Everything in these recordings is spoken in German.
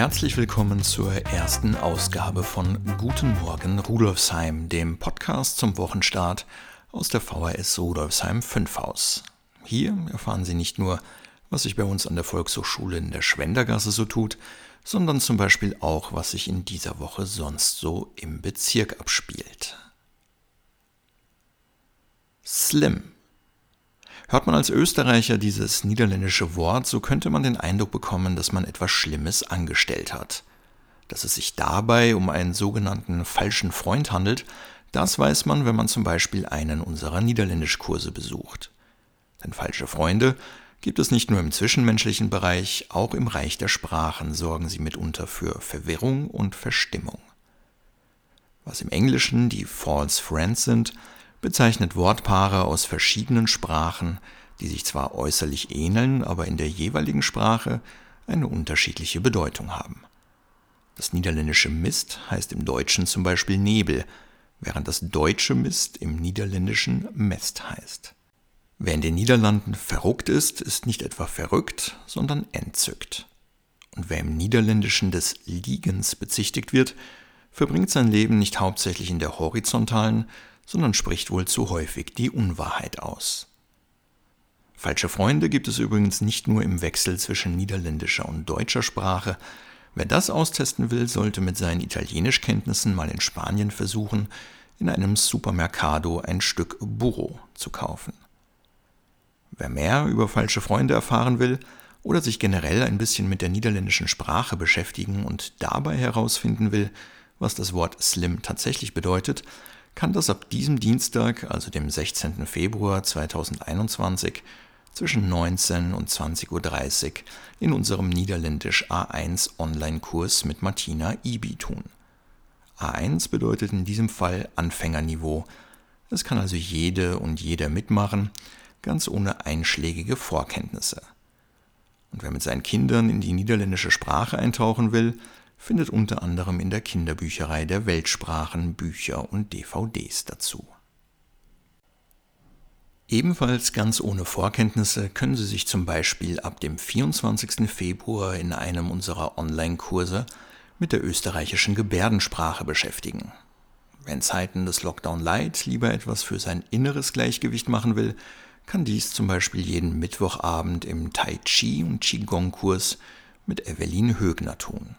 Herzlich willkommen zur ersten Ausgabe von Guten Morgen Rudolfsheim, dem Podcast zum Wochenstart aus der VHS Rudolfsheim 5 Haus. Hier erfahren Sie nicht nur, was sich bei uns an der Volkshochschule in der Schwendergasse so tut, sondern zum Beispiel auch, was sich in dieser Woche sonst so im Bezirk abspielt. Slim Hört man als Österreicher dieses niederländische Wort, so könnte man den Eindruck bekommen, dass man etwas Schlimmes angestellt hat. Dass es sich dabei um einen sogenannten falschen Freund handelt, das weiß man, wenn man zum Beispiel einen unserer Niederländischkurse besucht. Denn falsche Freunde gibt es nicht nur im zwischenmenschlichen Bereich, auch im Reich der Sprachen sorgen sie mitunter für Verwirrung und Verstimmung. Was im Englischen die False Friends sind, bezeichnet Wortpaare aus verschiedenen Sprachen, die sich zwar äußerlich ähneln, aber in der jeweiligen Sprache eine unterschiedliche Bedeutung haben. Das niederländische Mist heißt im Deutschen zum Beispiel Nebel, während das deutsche Mist im Niederländischen Mest heißt. Wer in den Niederlanden verruckt ist, ist nicht etwa verrückt, sondern entzückt. Und wer im Niederländischen des Liegens bezichtigt wird, verbringt sein Leben nicht hauptsächlich in der horizontalen, sondern spricht wohl zu häufig die Unwahrheit aus. Falsche Freunde gibt es übrigens nicht nur im Wechsel zwischen niederländischer und deutscher Sprache. Wer das austesten will, sollte mit seinen Italienischkenntnissen mal in Spanien versuchen, in einem Supermercado ein Stück Burro zu kaufen. Wer mehr über falsche Freunde erfahren will oder sich generell ein bisschen mit der niederländischen Sprache beschäftigen und dabei herausfinden will, was das Wort Slim tatsächlich bedeutet, kann das ab diesem Dienstag, also dem 16. Februar 2021, zwischen 19 und 20.30 Uhr in unserem Niederländisch A1 Online-Kurs mit Martina Ibi tun. A1 bedeutet in diesem Fall Anfängerniveau. Es kann also jede und jeder mitmachen, ganz ohne einschlägige Vorkenntnisse. Und wer mit seinen Kindern in die niederländische Sprache eintauchen will, findet unter anderem in der Kinderbücherei der Weltsprachen Bücher und DVDs dazu. Ebenfalls ganz ohne Vorkenntnisse können Sie sich zum Beispiel ab dem 24. Februar in einem unserer Online-Kurse mit der österreichischen Gebärdensprache beschäftigen. Wer in Zeiten des Lockdown Light lieber etwas für sein inneres Gleichgewicht machen will, kann dies zum Beispiel jeden Mittwochabend im Tai Chi und Qigong-Kurs mit Evelyn Högner tun.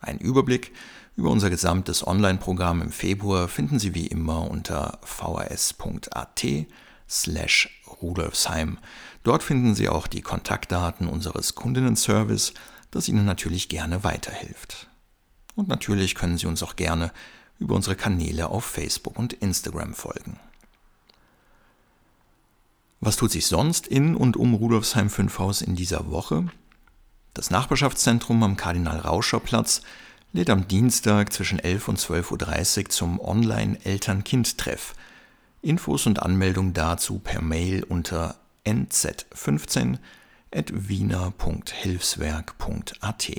Ein Überblick über unser gesamtes Online-Programm im Februar finden Sie wie immer unter vhs.at slash Rudolfsheim. Dort finden Sie auch die Kontaktdaten unseres Kundinnenservice, das Ihnen natürlich gerne weiterhilft. Und natürlich können Sie uns auch gerne über unsere Kanäle auf Facebook und Instagram folgen. Was tut sich sonst in und um Rudolfsheim 5 Haus in dieser Woche? Das Nachbarschaftszentrum am Kardinal-Rauscher-Platz lädt am Dienstag zwischen 11 und 12.30 Uhr zum Online-Eltern-Kind-Treff. Infos und Anmeldung dazu per Mail unter nz15.wiener.hilfswerk.at.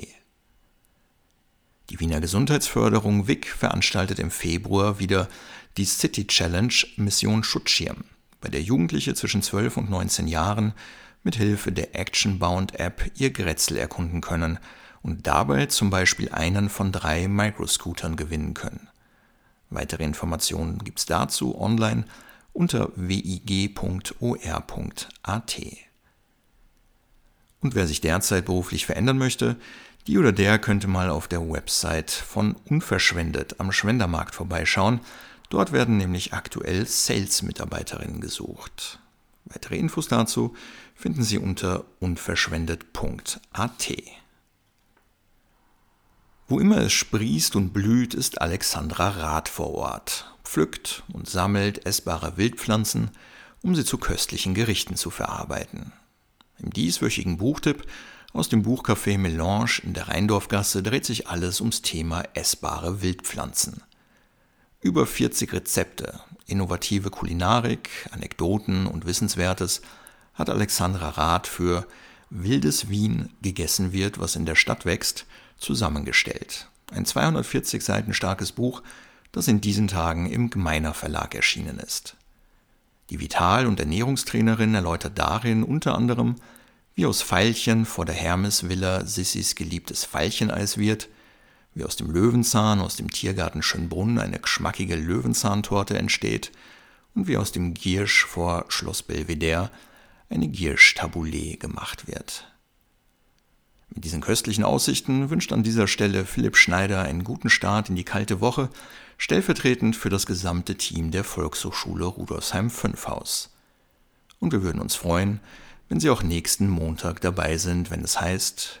Die Wiener Gesundheitsförderung WIC veranstaltet im Februar wieder die City Challenge Mission Schutzschirm, bei der Jugendliche zwischen 12 und 19 Jahren mit Hilfe der Actionbound-App ihr Grätzl erkunden können und dabei zum Beispiel einen von drei Microscootern gewinnen können. Weitere Informationen gibt's dazu online unter wig.or.at. Und wer sich derzeit beruflich verändern möchte, die oder der könnte mal auf der Website von Unverschwendet am Schwendermarkt vorbeischauen. Dort werden nämlich aktuell Sales-Mitarbeiterinnen gesucht. Weitere Infos dazu finden Sie unter unverschwendet.at. Wo immer es sprießt und blüht, ist Alexandra Rath vor Ort, pflückt und sammelt essbare Wildpflanzen, um sie zu köstlichen Gerichten zu verarbeiten. Im dieswöchigen Buchtipp aus dem Buchcafé Melange in der Rheindorfgasse dreht sich alles ums Thema essbare Wildpflanzen. Über 40 Rezepte, innovative Kulinarik, Anekdoten und Wissenswertes hat Alexandra Rath für Wildes Wien gegessen wird, was in der Stadt wächst, zusammengestellt. Ein 240 Seiten starkes Buch, das in diesen Tagen im Gemeiner Verlag erschienen ist. Die Vital- und Ernährungstrainerin erläutert darin unter anderem, wie aus Veilchen vor der Hermesvilla Sissis geliebtes Veilcheneis wird, wie aus dem Löwenzahn aus dem Tiergarten Schönbrunn eine geschmackige Löwenzahntorte entsteht und wie aus dem Giersch vor Schloss Belvedere eine Giersch-Tabouleh gemacht wird. Mit diesen köstlichen Aussichten wünscht an dieser Stelle Philipp Schneider einen guten Start in die kalte Woche, stellvertretend für das gesamte Team der Volkshochschule Rudolfsheim 5 Haus. Und wir würden uns freuen, wenn Sie auch nächsten Montag dabei sind, wenn es heißt